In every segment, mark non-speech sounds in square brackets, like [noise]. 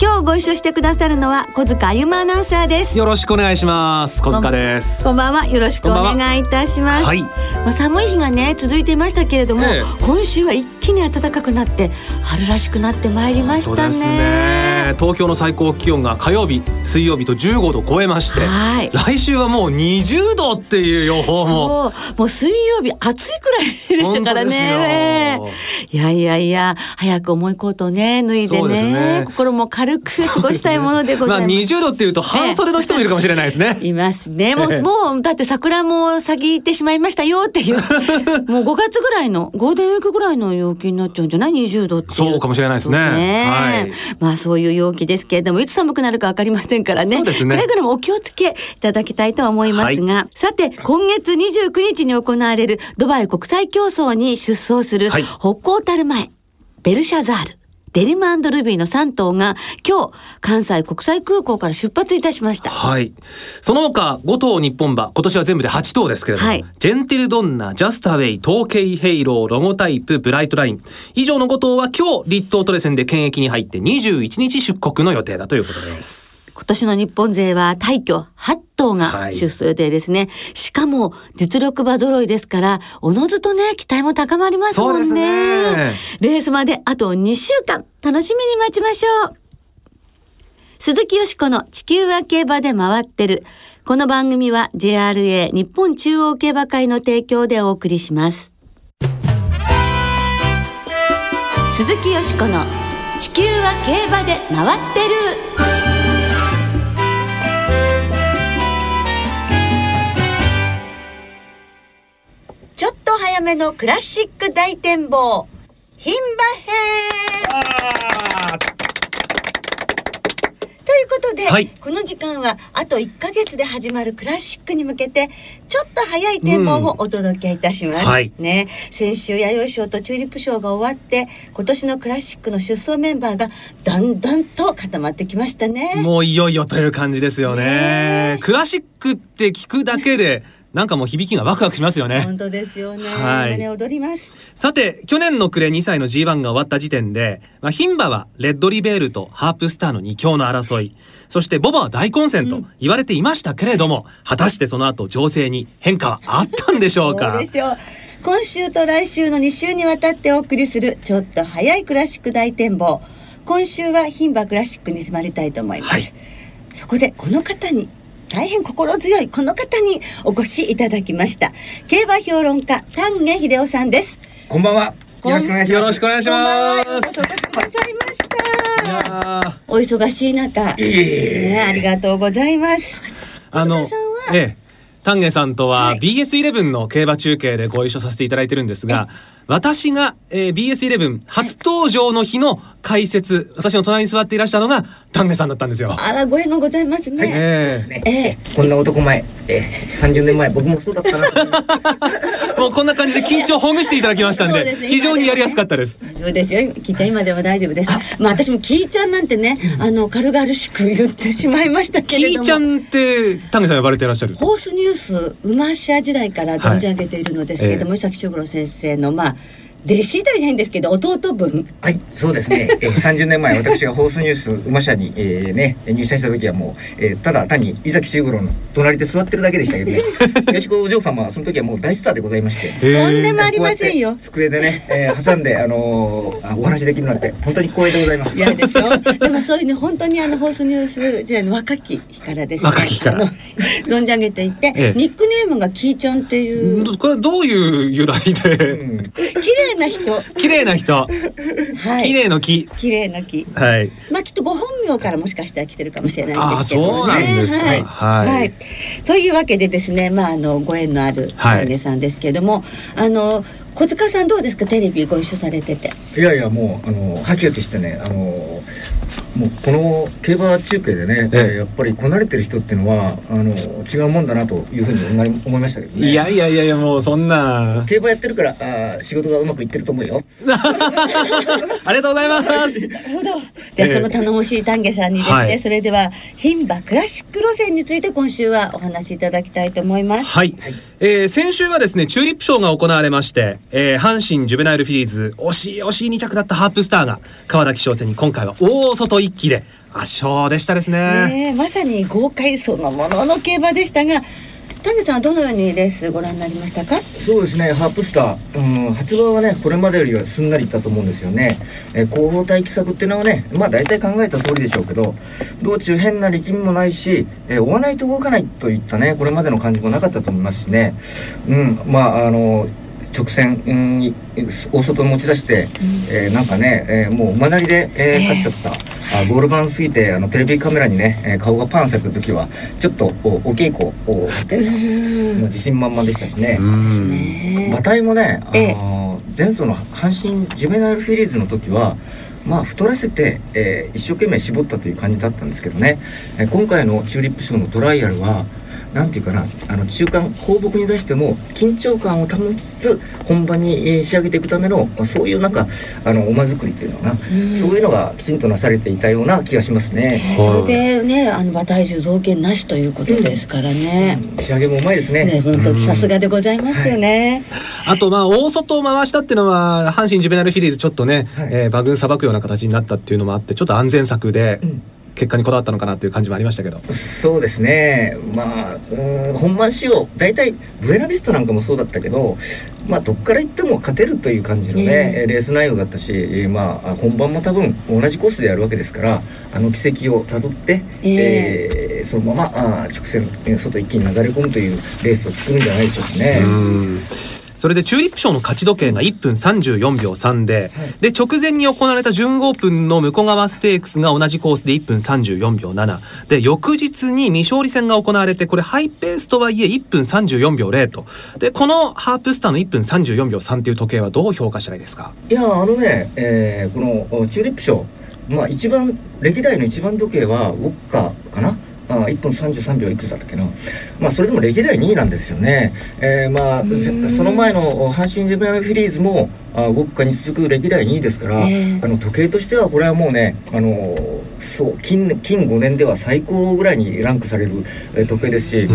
今日ご一緒してくださるのは小塚あゆまアナウンサーです。よろしくお願いします。小塚です。こんばんは。よろしくお願いいたします。は。いまあ、寒い日がね続いていましたけれども、ええ。今週は一気に暖かくなって春らしくなってまいりましたねね東京の最高気温が火曜日水曜日と15度を超えましてはい来週はもう20度っていう予報ももう水曜日暑いくらいでしたからねいやいやいや早く重いコートをね脱いでねね心も軽く過ごしたいものでごまあざいます。[laughs] 20度っていうと半袖の人もいるかもしれないですね。[laughs] いますね。もう、ええもう、だって桜も咲きってしまいましたよっていう。[laughs] もう5月ぐらいの、ゴールデンウィークぐらいの陽気になっちゃうんじゃない ?20 度って。そうかもしれないですねはいまあそういう陽気ですけれども、いつ寒くなるかわかりませんからね。そうですね。くれぐれもお気をつけいただきたいと思いますが、さて、今月29日に行われるドバイ国際競争に出走する、はい。北高たる前、ベルシャザール、デニムアンドルビーの3頭が今日関西国際空港から出発いたしました。はい。その他5頭日本馬今年は全部で8頭ですけれども、はいジェンティルドンナ、ジャスタウェイ、トウケイヘイロー、ロゴタイプ、ブライトライン以上の5頭は今日栗東トレセンで検疫に入って21日出国の予定だということです。今年の日本勢は大挙8頭がはい出走予定ですね。しかも実力馬揃いですから、おのずとね、期待も高まりますもんね。ねレースまであと2週間、楽しみに待ちましょう。鈴木よしこの地球は競馬で回ってる。この番組は JRA 日本中央競馬会の提供でお送りします。鈴木よしこの地球は競馬で回ってる。ちょっと早めのクラシック大展望。牝馬編。ということで、はい。この時間はあと1ヶ月で始まるクラシックに向けてちょっと早い展望をお届けいたします、うんはい。ね先週弥生賞とチューリップ賞が終わって今年のクラシックの出走メンバーがだんだんと固まってきましたね。もういよいよという感じですよね。ねクラシックって聞くだけでなんかもう響きがワクワクしますよね。本当ですよね、はい。胸躍ります。さて去年の暮れ2歳の G1 が終わった時点で、まあ、牝馬はレッドリベールとハープスターの2強の争い。そしてボバは大混戦と言われていましたけれども、果たしてその後情勢に変化はあったんでしょうどかうでしょう。今週と来週の2週にわたってお送りするちょっと早いクラシック大展望。今週は牝馬クラシックに迫りたいと思います、はい。そこでこの方に大変心強いこの方にお越しいただきました。競馬評論家丹下秀夫さんです。こんばんは。よろしくお願いします。よろしくお願いしこんばんは。ますお越しくださいましたーお忙しい中、いえいえ。ね、ありがとうございます。あの丹下さんとははい。BS11 の競馬中継でご一緒させていただいてるんですが、私が、えー BS11 初登場の日の解説、私の隣に座っていらっしゃるのが丹下さんだったんですよ。あらご縁がございますね、ええねええこんな男前、えー、30年前僕もそうだったな。[laughs] もうこんな感じで緊張をほぐしていただきましたんでですね非常にやりやすかったです。そうですよ。キーちゃん今でも大丈夫です。まあ私もキーちゃんなんてね、あの軽々しく言ってしまいましたけキれども。ーちゃんって丹下さん呼ばれていらっしゃる？ホースニュース馬社時代から存じ上げているのですけれども、はい石崎修五郎先生のまあ弟子という変ですけど弟分？はい、そうですね。[laughs] えー、30年前私がホースニュース馬社に、えー、ね入社した時はもう、えー、ただ単に伊崎修五郎の隣で座ってるだけでしたけどね。[laughs] よしこお嬢様はその時はもう大スターでございまして。とんでもありませんよ机でね、えー、挟んであのーあお話できるなんて本当に光栄でございます。いやでしょ？[laughs] でもそういうね本当にあのホースニュース時代の若き日からですね若き日から [laughs] 存じ上げていて、ええニックネームがキーちゃんっていうこれどういう由来うで？ん、[laughs] 綺麗な人綺麗な人、はい綺麗の木。綺麗な木はい。まあきっとご本名からもしかしたら来てるかもしれないですけどもね。そうなんですか。はい。はい。はいそういうわけでですね、まああのご縁のあるはいさんですけれども、あの小塚さんどうですか？テレビご一緒されてて。いやいやもうあのはっきりとしてねあのもうこの競馬中継でね、ええ。えーやっぱりこなれてる人っていうのはあの違うもんだなというふうに思い思いましたけどね。いやいやいやいやもうそんな。競馬やってるからあー仕事がうまくいってると思うよ。[laughs] ありがとうございます。なるほど。では、ええ。その頼もしい丹下さんにですね、はい。それでは牝馬クラシック路線について今週はお話しいただきたいと思います。はい、えー先週はですねチューリップ賞が行われまして、えー阪神ジュベナイルフィリーズ惜しい惜しい2着だったハープスターが川田騎将戦に今回は大外一騎で圧勝でしたですね。ねえまさに豪快そのものの競馬でしたが、丹下さんはどのようにレースご覧になりましたか？そうですねハープスター、うん、発売はねこれまでよりはすんなりいったと思うんですよね、えー後方待機策っていうのはねまあ大体考えた通りでしょうけど道中変な力みもないし、えー追わないと動かないといったねこれまでの感じもなかったと思いますしね。うんまああの直線、うん、大外持ち出して、えーなんかね、えーもう馬なりで、えーええ。勝っちゃった、あゴール板過ぎてあのテレビカメラにね、えー顔がパンされた時はちょっとおお稽古を [laughs] して自信満々でしたしね。馬体もね、あええ。の前走の阪神ジュベナイルフィリーズの時はまあ太らせて、えー一生懸命絞ったという感じだったんですけどね、えー今回のチューリップ賞のトライアルはなんていうかなあの中間放牧に出しても緊張感を保ちつつ本番にえー仕上げていくためのそういうなんかあの馬作りというのかな、うんそういうのがきちんとなされていたような気がしますね。えーそれでねあの馬体重増減なしということですからね。仕上げもうまいですね。ね本当さすがでございますよね。あとまあ大外を回したっていうのは阪神ジュベナイルフィリーズちょっとね、はいえー馬群さばくような形になったっていうのもあってちょっと安全策でうん結果にこだわったのかなっていう感じもありましたけど、そうですね、まあ、本番仕様、大体、ブエナビストなんかもそうだったけど、まあ、どっから行っても勝てるという感じのね、ええレース内容だったし、えーまあ、本番も多分同じコースでやるわけですから、あの奇跡をたどって、え。えーそのままあー直線、えー外一気に流れ込むというレースを作るんじゃないでしょうかね。うんそれでチューリップ賞の勝ち時計が1分34秒3で、で直前に行われた準オープンの向こう側ステークスが同じコースで1分34秒7で翌日に未勝利戦が行われてこれハイペースとはいえ1分34秒0と。でこのハープスターの1分34秒3という時計はどう評価したらいいですか？いやあのね、えーこのおチューリップ賞、まあ、一番歴代の一番時計はウォッカかな？あ1分33秒いくつだったっけな、まあ、それでも歴代2位なんですよね、えーまあ、ん。その前の阪神ジェベナルフィリーズもあウォッカに続く歴代2位ですから、ええ。あの時計としてはこれはもうねあのそう近近5年では最高ぐらいにランクされる、えー時計ですし、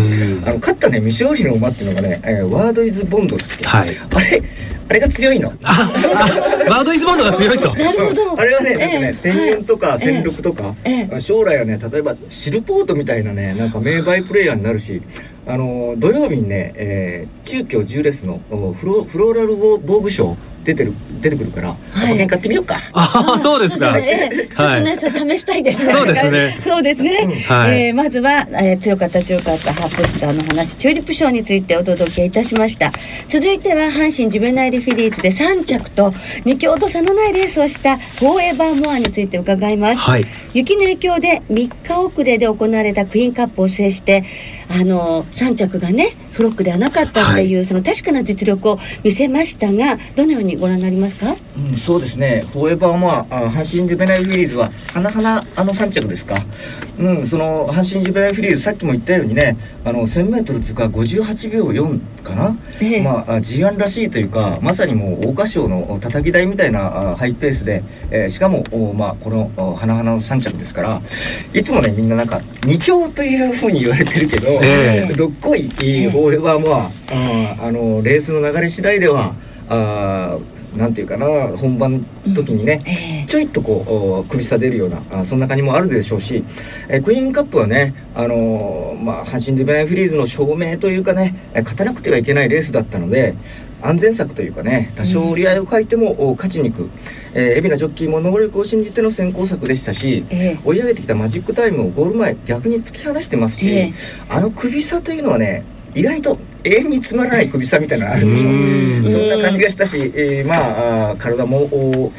あの勝ったね未勝利の馬っていうのがね、えーワードイズボンドってはい。あれあれが強いの。ワードイズボンドが強いと。なるほど。[laughs] あれはね、ええなんかね、千円とか千六とか、ええ。将来はね、例えばシルポートみたいなね、なんか名バイプレイヤーになるし、あの土曜日にね、えー中京10レスのおフロフローラル防具賞出てる出てくるから、はい馬券買ってみようか。ああそうですかええちょっとね、それ試したいですね。そうですね [laughs] そうですね。はいえーまずは、えー強かった強かったハープスターの話、チューリップ賞についてお届けいたしました。続いては阪神ジュベナイルフィリーズで3着と2強と差のないレースをしたフォーエバーモアについて伺います。はい雪の影響で3日遅れで行われたクイーンカップを制してあの3着がねフロックではなかったっていう、その確かな実力を見せましたがどのようにご覧になりますか？うん、そうですね。フォーエバーモア、あ阪神ジュベナイルフィリーズは、はなはなあの3着ですか。うん、その阪神ジュベナイルフィリーズ、さっきも言ったようにね、あの1000メートル通過58秒4かな。ええまあ、あ G1 らしいというか、まさにもう桜花賞の叩き台みたいなあハイペースで、えーしかも、おまあ、このお花々の3着ですから、いつもね、みんななんか、2強というふうに言われてるけど、ええどっこい、ええフォーエバーモア、あーあのレースの流れ次第では、あーなんていうかな本番の時にね、ええ。ちょいっとこうお首差出るようなあそんな感じもあるでしょうし、えークイーンカップはね、あのーまあ、阪神デベナイフィリーズの証明というかねえー勝たなくてはいけないレースだったので安全策というかね多少折り合いを欠いても、お勝ちに行く、えー、海老名ジョッキーも能力を信じての先行策でしたし、ええ。追い上げてきたマジックタイムをゴール前逆に突き放してますし、ええ。あの首差というのはね意外と永遠につまらない首差みたいなのあるでしょ。うん。そんな感じがしたし、えーまあ体もお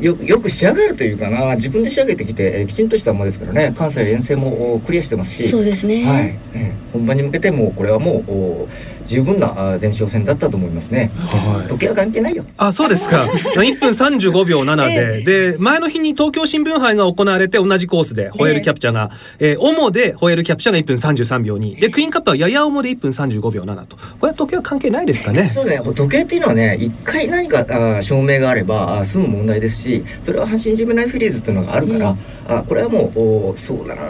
よよく仕上がるというかな。自分で仕上げてきて、えーきちんとした馬ですからね。関西遠征もおクリアしてますし。そうですね、はい。えー本番に向けてもうこれはもうお十分なあ前哨戦だったと思いますね。はい。時計は関係ないよ。あそうですか。まあ1分35秒7で、で前の日に東京新聞杯が行われて同じコースでホエールキャプチャーが、えー、主でホエールキャプチャーが1分33秒2でクイーンカップはやや重で1分35秒7と。これは時計は関係ないですかね？そうね、時計っていうのはね、一回何かあ証明があればあ済む問題ですし、それは阪神ジュベナイルフィリーズっていうのがあるから、あこれはもうおそうだな。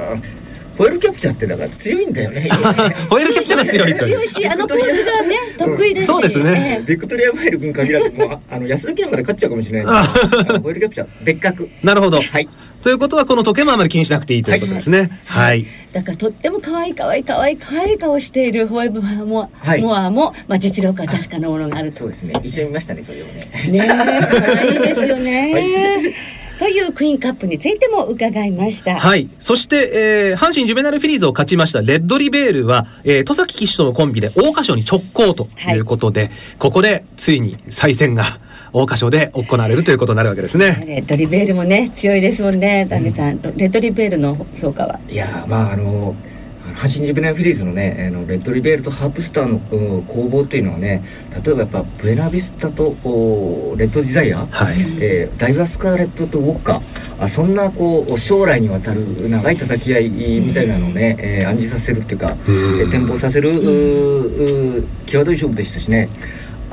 ホエールキャプチャーってだから強いんだよね。[laughs] ホエールキャプチャーが強いという。強いしあのポーズがね得意ですし。そうですね。ええ。ビクトリアマイル君限らずもうああの安田記念まで勝っちゃうかもしれない。ホエールキャプチャー別格。なるほど、はい。ということはこの時計もあまり気にしなくていいということですね。はい、だからとっても可愛い可愛い可愛い可愛い顔しているホエブモア、はい。モアも、まあ、実力は確かなものがあると。そうですね。一緒に見ましたね、それをね。ねえ。可愛いですよね、[laughs] はいというクイーンカップについても伺いました。はい。そして、えー、阪神ジュベナルフィリーズを勝ちましたレッドリベールは、えー、戸崎騎手とのコンビで桜花賞に直行とい。うことで、ここでついに再戦が桜花賞で行われるということになるわけですね。レッドリベールもね強いですもんねダメさん、レッドリベールの評価は？いやーまああの阪神ジュベナフィリーズのねあのレッドリベールとハープスターのうん攻防っていうのはね例えばやっぱブエナビスタとおレッドディザイア、はい。えーダイワスカーレットとウォッカあそんなこう将来にわたる長い叩き合いみたいなのをね、えー暗示させるっていうか、うんえー展望させる、際どい勝負でしたしね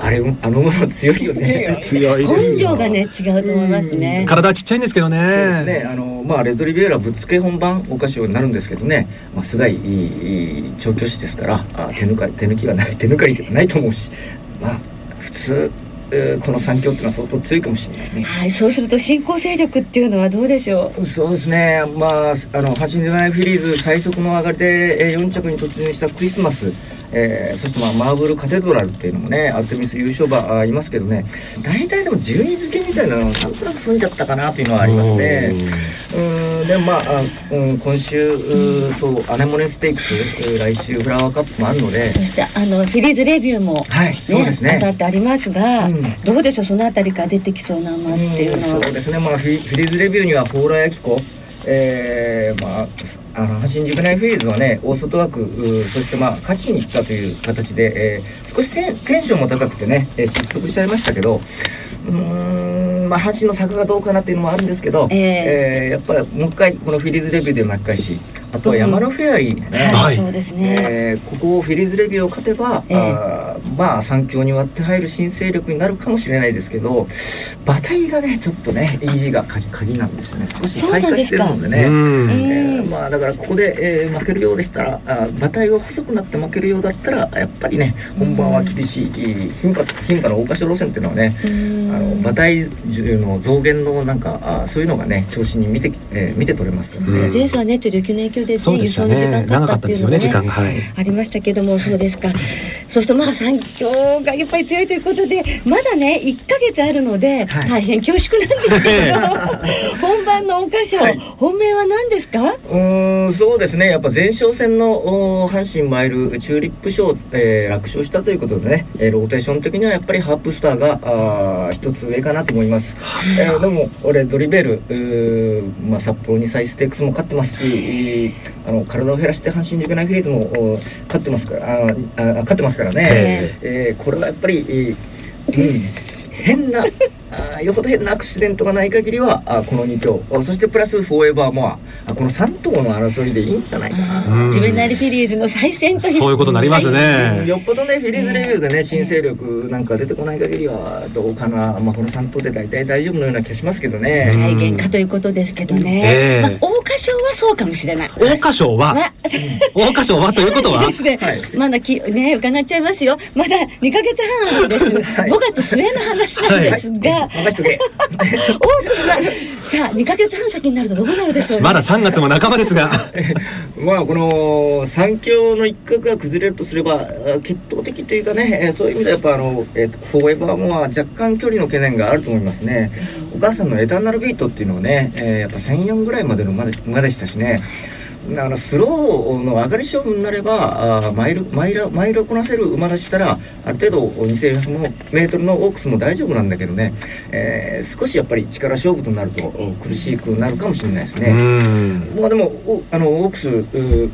あれあのもの [laughs] 強いよね。強いですよ根性がね違うと思いますね体はちっちゃいんですけどね。そうですね。あのまあレッドリベールはぶっつけ本番お菓子になるんですけどね。まあすごいいいいい調教師ですから、あ手抜かり手抜きはない手抜かりってないと思うし、まあ普通えーこの三強っていうのは相当強いかもしれないね。はいそうすると新興勢力っていうのはどうでしょう？そうですね。まああの阪神デナイフィリーズ最速の上がりでえー4着に突入したクリスマス。えーそしてまあマーブルカテドラルっていうのもねアルテミス優勝馬あいますけどね。大体でも順位付けみたいなのなんとなく済んじゃったかなというのはありますね。うんでもまああ、うん、今週、うーそうアネモネステークスえー来週フラワーカップもあるので。そしてあのフィリーズレビューもはいそうですね。あさってありますが、うん。どうでしょうそのあたりから出てきそうな馬っていうのは、そうですね、まあ、フィフィリーズレビューには蓬莱明子、えーまあ、あの阪神ジュベナイルフィリーズはね大外枠そしてまあ勝ちに行ったという形で、えー少しテンションも高くてね、えー失速しちゃいましたけどうーんまあ阪神の策がどうかなっていうのもあるんですけど、ええ。ーやっぱりもう一回このフィリーズレビューで巻き返しあとは山のフェアリーもね、はいそうですね、えーここをフィリーズレビューを勝てば、ええあーまあ3強に割って入る新勢力になるかもしれないですけど馬体がねちょっとね維持が鍵鍵なんですね。少し再開してるのでね。まあだからここで、えー負けるようでしたらあ馬体が細くなって負けるようだったらやっぱりね本番は厳しい牝馬牝馬の大箇所路線っていうのはねあの馬体重の増減のなんかあそういうのがね調子に見て、えー見て取れますからね。うん前走はねちょっと雪の影響で、ね、そうでした輸送に時ね。間かかっ長かったたですよね、っていうのがね時間が。はい。ありましたけどもそうですかそしてまあ三強がやっぱり強いということでまだね1ヶ月あるので、はい大変恐縮なんですけど [laughs] 本番のお菓子を、はい本命は何ですか？うーんそうですね。やっぱ前哨戦のお阪神マイルチューリップ賞、えー楽勝したということでね、えーローテーション的にはやっぱりハープスターが一つ上かなと思います。えーでも俺ドリベル、まあ、札幌2歳ステークスも勝ってますしあの体を減らして阪神ジュベナイルフィリーズもお勝ってますからあーあー勝ってますからね、え。えーこれはやっぱり、えーうん、変なあーよほど変なアクシデントがない限りはあーこの2強。あそしてプラスフォーエバーモア。あこの3頭の争いでいいんじゃないかな。うん。自分なりフィリーズの再戦という。そういうことになりますうんね。よっぽどねフィリーズレビューでね新勢力なんか出てこない限りはどうかな、まあ、この3頭で大体大丈夫のような気がしますけどね。再現かということですけどね、ええ。まあ、桜花賞はそうかもしれない。桜花賞は、まあ [laughs] 桜花賞はということは？で、すね、はい。まだきね伺っちゃいますよ。まだ2ヶ月半あるんです、はい。5月末の話なんですが、任しとけ。[laughs] 多くはさあ2ヶ月半先になるとどうなるでしょうねまだ3月も半ばですが、[laughs] まあこの三強の一角が崩れるとすればあ決闘的というかね、えーそういう意味ではやっぱあの、えーとフォーエバーモア若干距離の懸念があると思いますね。お母さんのエターナルビートっていうのはね、えーやっぱ1004ぐらいまでの馬で馬でしたしね。あのスローの上がり勝負になればあーマイルマイルマイルをこなせる馬だしたらある程度2100メートルのオークスも大丈夫なんだけどね、えー少しやっぱり力勝負となるとお苦しくなるかもしれないですうね。ん、まあでもおあのオークスうー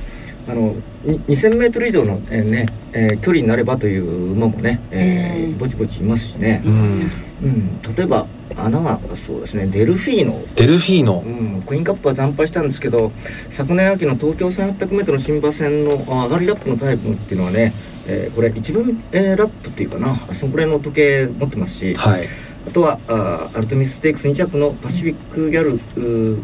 あのに2000メートル以上の、えーねえー距離になればという馬もね、えーえー。ぼちぼちいますしね。う、ん。うん、例えば穴はそうですねデルフィーノ。デルフィーノ。うん、クイーンカップは惨敗したんですけど昨年秋の東京 1800m の新馬戦のあ上がりラップのタイプっていうのはね、えーこれ一番、えーラップっていうかなそこら辺の時計持ってますし、はい。あとはあアルテミスステークス2着のパシフィックギャル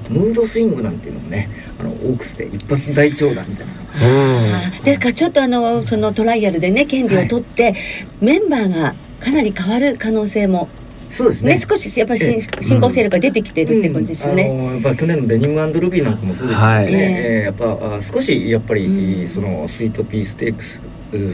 ムードスイングなんていうのもねあのオークスで一発大長打みたいな。うん。ですからちょっとあのそのトライアルでね権利を取って、メンバーがかなり変わる可能性もそうですね。ね少しやっぱり進行勢力が出てきてるって感じですよね。うん。あのやっぱ去年のデニムルビーなんかもそうですけどね、はい。えーやっぱあ少しやっぱり、うん。そのスイートピーステークスうう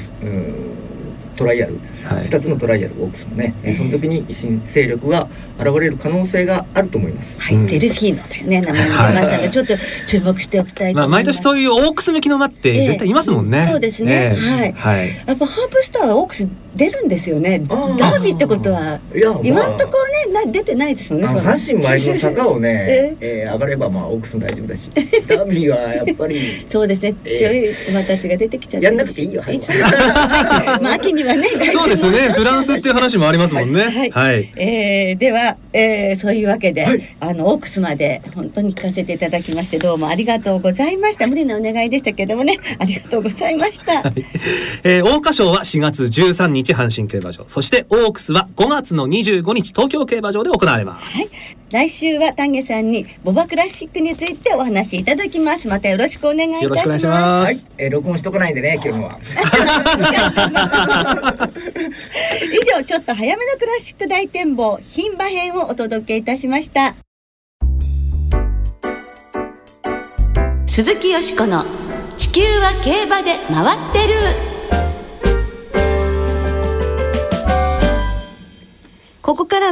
トライアル、はい2つのトライアルオークスもね、えーその時に新勢力が現れる可能性があると思います。はい、うんデルフィーノというね名前が出ましたので、ちょっと注目しておきたいとまあ思います。毎年そういうオークス向きの馬って絶対いますもんね、ええそうですねええはいはいやっぱハープスターはオークス出るんですよね。ダあーービーってことは。今んとこね、な出てないですよね。阪神前の坂をね [laughs] え、えー上がればまあオークスも大丈夫だしダービーはやっぱり [laughs] そうですね。ええ強い馬たちが出てきちゃって。やんなくていいよ [laughs] まあ秋にはね。そうですね。フランスっていう話もありますもんね。はい。はい。えーでは、えーそういうわけで、はい。あのオークスまで本当に聞かせていただきましてどうもありがとうございました。無理なお願いでしたけどもね。ありがとうございました。えー、桜花賞は4月13日阪神競馬場。そしてオークスは5月の25日東京競馬場で行われます、はい、来週は丹下さんにボバクラシックについてお話しいただきます。またよろしくお願いいたします。よろしくお願いしますはい、えー録音しとかないんでね今日のは。[laughs] 以上ちょっと早めのクラシック大展望牝馬編をお届けいたしました鈴木よしこの地球は競馬で回ってる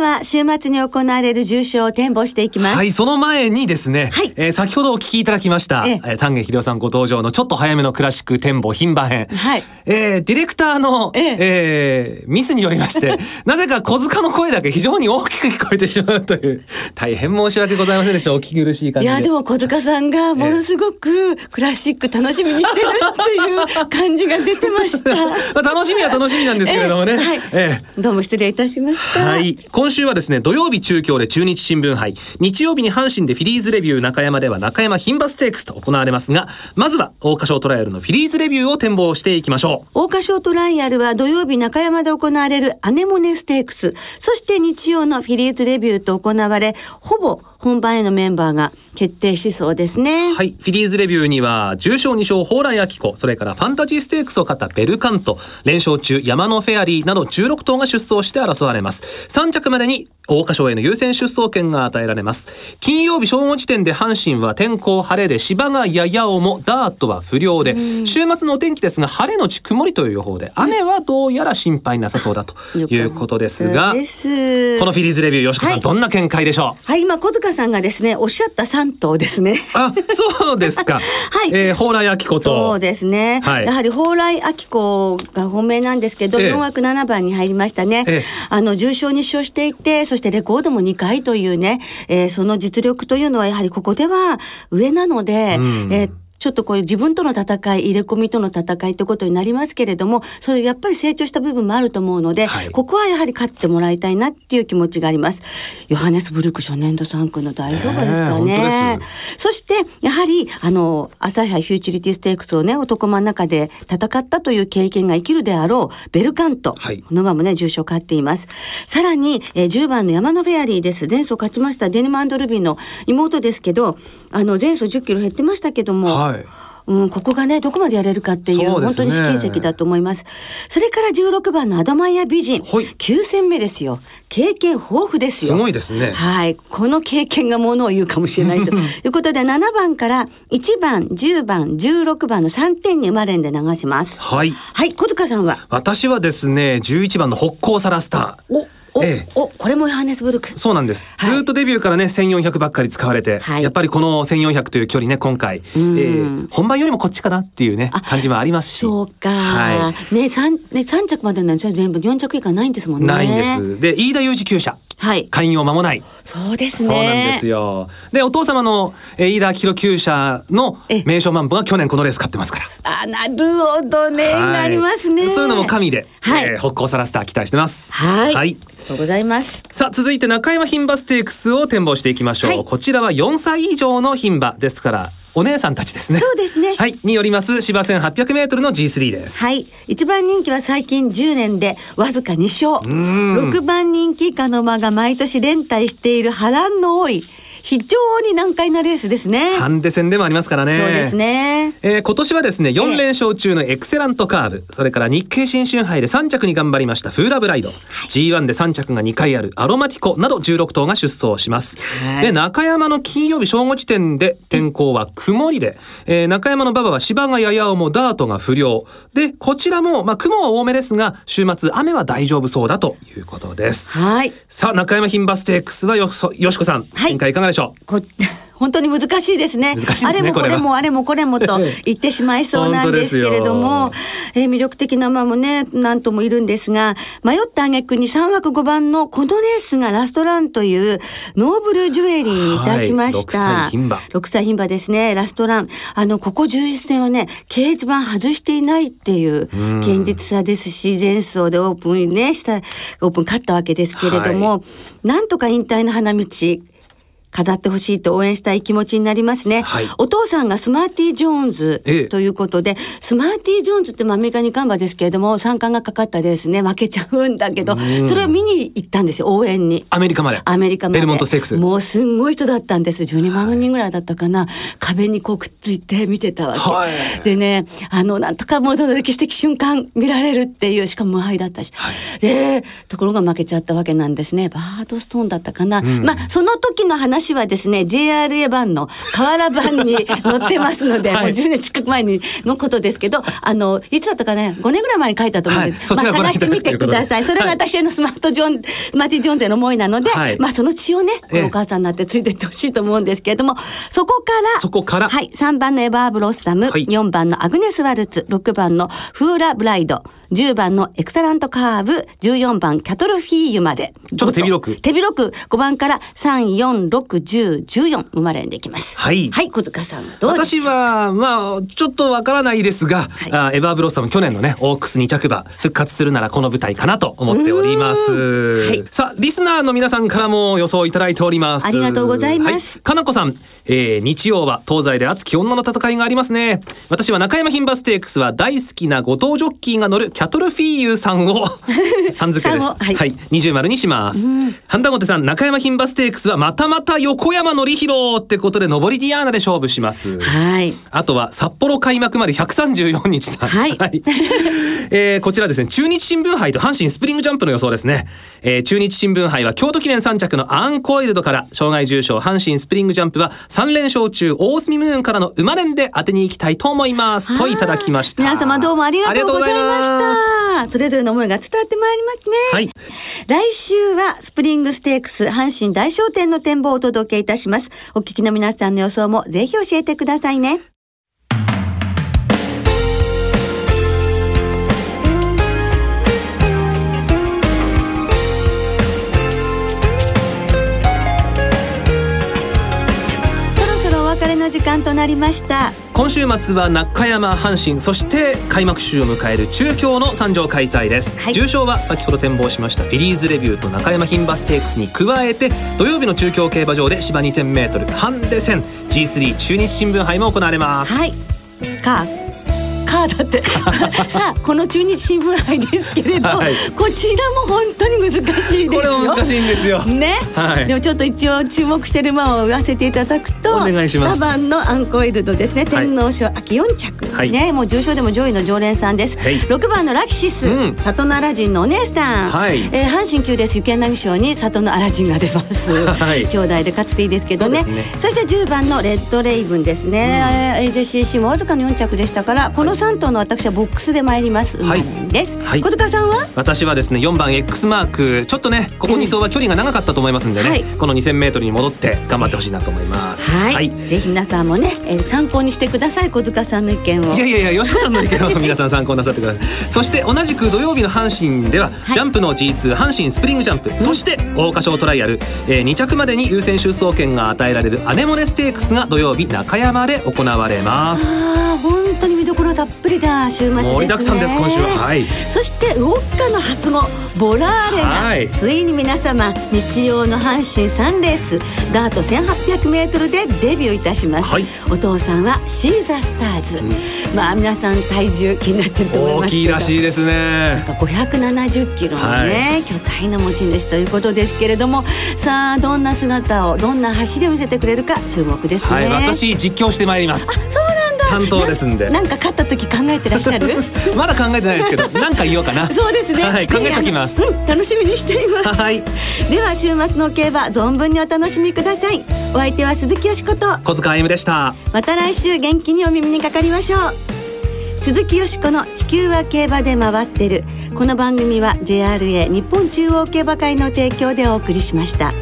は週末に行われる重賞を展望していきます。はい、その前にですね、はいえー先ほどお聞きいただきました、えええー丹下秀夫さんご登場のちょっと早めのクラシック展望牝馬編、はいえーディレクターの、えええーミスによりまして、[laughs] なぜか小塚の声だけ非常に大きく聞こえてしまうという、大変申し訳ございませんでした。お聞き苦しい感じで。いやでも小塚さんがものすごくクラシック楽しみにしてるっていう感じが出てました。[laughs] まあ楽しみは楽しみなんですけれどもね。ええはいええどうも失礼いたしました。はい。今週はですね、土曜日中京で中日新聞杯、日曜日に阪神でフィリーズレビュー中山では中山牝馬ステークスと行われますが、まずは桜花賞トライアルのフィリーズレビューを展望していきましょう。桜花賞トライアルは土曜日中山で行われるアネモネステークス、そして日曜のフィリーズレビューと行われ、ほぼ本番へのメンバーが決定しそうですね。はい。フィリーズレビューには、重賞2勝、蓬莱明子、それからファンタジーステークスを勝ったベルカント、連勝中、山のフェアリーなど16頭が出走して争われます。3着までに、桜花賞への優先出走権が与えられます。金曜日正午時点で阪神は天候晴れで芝がやや重、ダートは不良で、週末のお天気ですが、晴れのち曇りという予報で、雨はどうやら心配なさそうだということですが、このフィリーズレビュー、よしこさん、はい。どんな見解でしょう？はい、今小塚さんがですね、おっしゃった3頭ですね。あ、そうですか。[laughs] はい。えー、蓬莱明子と。そうですね、はい。やはり蓬莱明子が本命なんですけど、ええ。4枠7番に入りましたね、ええ。あの重賞に勝していてそしてレコードも2回というね、えーその実力というのはやはりここでは上なので、うん。えーちょっとこういう自分との戦い、入れ込みとの戦いということになりますけれども、それやっぱり成長した部分もあると思うので、はいここはやはり勝ってもらいたいなっていう気持ちがあります。ヨハネスブルク初年度3区の大評価ですからね。そして、やはり、あの、朝日杯フューチュリティステークスをね、男間の中で戦ったという経験が生きるであろう、ベルカント。はいこの馬もね、重賞勝っています。さらに、えー10番の山のフェアリーです。前走勝ちましたデニマンドルビーの妹ですけど、あの、前走10キロ減ってましたけども、はい。うん、ここがね、どこまでやれるかっていう、そうね本当に試金石だと思います。それから16番のアドマイヤ美人。はい9戦目ですよ。経験豊富ですすよ。ごいですね。はい。この経験がものを言うかもしれないと [laughs] いうことで、7番から1番、10番、16番の3点に生まれんで流します。はい。はい。小塚さんは？私はですね、11番の北高サラスター。お、お、ええ。お、これもヨハネスブルク。そうなんです、はい。ずーっとデビューからね1400ばっかり使われて、はい。やっぱりこの1400という距離ね今回、えん。ー本番よりもこっちかなっていうねあ感じもありますし。そうか。はね、三ね、三着までなんですよ。全部4着以下ないんですもんね。ないんです。で飯田裕二厩舎はい。開業間もない。そうですね。そうなんですよ。で、お父様の、えー、飯田明宏厩舎のえ名称万歩が去年このレース勝ってますから。あなるほどね、はい。なりますね。そういうのも加味で、はい。えー北高サラスター期待してます。はい、はい。ありがとうございます。さあ続いて中山牝馬ステークスを展望していきましょう、はい。こちらは4歳以上の牝馬ですからお姉さんたちですね。そうですね。はい。によります芝線 800m の G3 です。はい。一番人気は最近10年でわずか2勝。ん。6番人気以下の馬が毎年連帯している波乱の多い非常に難解なレースですね。ハンデ戦でもありますからね。そうですね。えー今年はですね4連勝中のエクセラントカーブ。それから日経新春杯で3着に頑張りましたフーラブライド、G1 で3着が2回あるアロマティコなど16頭が出走します、はい。で中山の金曜日正午時点で天候は曇りで、えー中山の馬場は芝がやや重ダートが不良。でこちらもまあ雲は多めですが週末雨は大丈夫そうだということです。はい。さあ中山牝馬ステークスはよそよしこさん、はい。展開いかがでしょうこ [laughs] 本当に難しいですね。すねあれもここれもあれもこれもと言ってしまいそうなんですけれども、えー魅力的な馬もね、なんともいるんですが、迷った挙句に3枠5番のこのレースがラストランというノーブルジュエリーにいたしました。はい六歳牝馬。6歳牝馬ですね、ラストラン。あの、ここ11戦はね、掲示板外していないっていう現実さですし、前走でオープンね、した、オープン勝ったわけですけれども、なんとか引退の花道、飾ってほしいと応援したい気持ちになりますね。はいお父さんがスマーティー・ジョーンズええということで、スマーティー・ジョーンズってまあアメリカにカンバですけれども、参加がかかったですね、負けちゃうんだけど、それを見に行ったんですよ、応援に。アメリカまでアメリカまで。ベルモントステークスもうすんごい人だったんです。12万人ぐらいだったかな。壁にこうくっついて見てたわけ。はいでね、あの、なんとかもうその歴史的瞬間見られるっていう、しかも無敗だったし。で、ところが負けちゃったわけなんですね。バードストーンだったかな。まあ、その時の話はですね、JRA 版の瓦版に載ってますので、[laughs] はい。もう10年近く前にのことですけど、あの、いつだったかね、5年ぐらい前に書いたと思うんで、はい。まあ、探してみてください。それが私のスマートジョーン、スマーティ・ジョーンズへの思いなので、はい。まあ、その血をね、ええ。お母さんになってついてってほしいと思うんですけれども、そこから、そこから？はい、3番のエバーブロッサム、はい。4番のアグネス・ワルツ、6番のフーラ・ブライド、10番のエクサラント・カーブ、14番キャトルフィーユまで。ちょっと手広く。手広く、5番から3、4、6、10、14、生まれんできます。はい。はい、小塚さん、どうでしょう？私はまあちょっとわからないですが、い。あエバーブロッサム去年のねオークス2着馬復活するならこの舞台かなと思っております、はい。さあリスナーの皆さんからも予想いただいております。ありがとうございます。はかなこさん、えー日曜は東西で熱き女の戦いがありますね。私は中山牝馬ステークスは大好きな後藤ジョッキーが乗るキャトルフィーユさんを [laughs] さん付けです。はい。はい、二重丸にします。ハンダゴテさん、中山牝馬ステークスはまたまた横山のりひろってことで、上りディアーナで勝負します。はい。あとは札幌開幕まで134日さん。はいえーこちらですね、中日新聞杯と阪神スプリングジャンプの予想ですね。えー中日新聞杯は京都記念3着のアンコイルドから、障害重賞阪神スプリングジャンプは3連勝中、大隅ムーンからの馬連で当てに行きたいと思います。といただきました。皆様どうもありがとうございました。それぞれの思いが伝わってまいりますね。はい。来週はスプリングステークス阪神大商店の展望をお届届けいたします。お聞きの皆さんの予想もぜひ教えてくださいね。時間となりました。今週末は中山阪神そして開幕週を迎える中京の参上開催です、はい重賞は先ほど展望しましたフィリーズレビューと中山牝馬ステークスに加えて土曜日の中京競馬場で芝 2000m ハンデ戦 G3 中日新聞杯も行われますはい。か。かだって。[laughs] さあこの中日新聞杯ですけれど、はい。こちらも本当に難しいですよ。これも難しいんですよ。ね、はい。でもちょっと一応注目してる馬を言わせていただくとお願いします。ラバンのアンコイルドですね。はい。天皇賞秋4着、はい。ね。もう重賞でも上位の常連さんです、はい。6番のラキシス、うん。里のアラジンのお姉さん、はい。えー阪神級レース雪柳賞に里のアラジンが出ます、はい。兄弟で勝つていいですけどね。そね。そして10番のレッドレイブンですね、AJCC もわずかに4着でしたからこの3頭の私はボックスで参ります。馬連です、はい。小塚さんは？私はですね4番 X マーク。ちょっとねここ2走は距離が長かったと思いますんでね、はいこの 2000m に戻って頑張ってほしいなと思います。はい、ぜひ皆さんもね、えー参考にしてください小塚さんの意見を。いやいやいや吉子さんの意見を皆さん参考になさってください。そして同じく土曜日の阪神では、はい。ジャンプの G2 阪神スプリングジャンプ、そして桜花賞トライアル、えー2着までに優先出走権が与えられるアネモネステークスが土曜日中山で行われます。あー本当に見どころたっぷりだ週末ですね。盛りだくさんです今週は。はい。そしてウォッカの初語ボラーレが、はい。ついに皆様日曜の阪神3レースダート 1800m でデビューいたします、はい。お父さんはシーザースターズ、まあ皆さん体重気になってると思います大きいらしいですね。570キロのね、巨大な持ち主ということですけれども。さあどんな姿をどんな走りを見せてくれるか注目ですね、はい私実況してまいります担当ですんで [laughs] なんか勝った時考えてらっしゃる？[laughs] まだ考えてないですけど何か言おうかな [laughs] そうですね。はい考えときますうん、楽しみにしています。はいでは週末の競馬存分にお楽しみください。お相手は鈴木よしこと。小塚歩でしたまた来週元気にお耳にかかりましょう。鈴木よしこの地球は競馬で回ってる。この番組は JRA 日本中央競馬会の提供でお送りしました。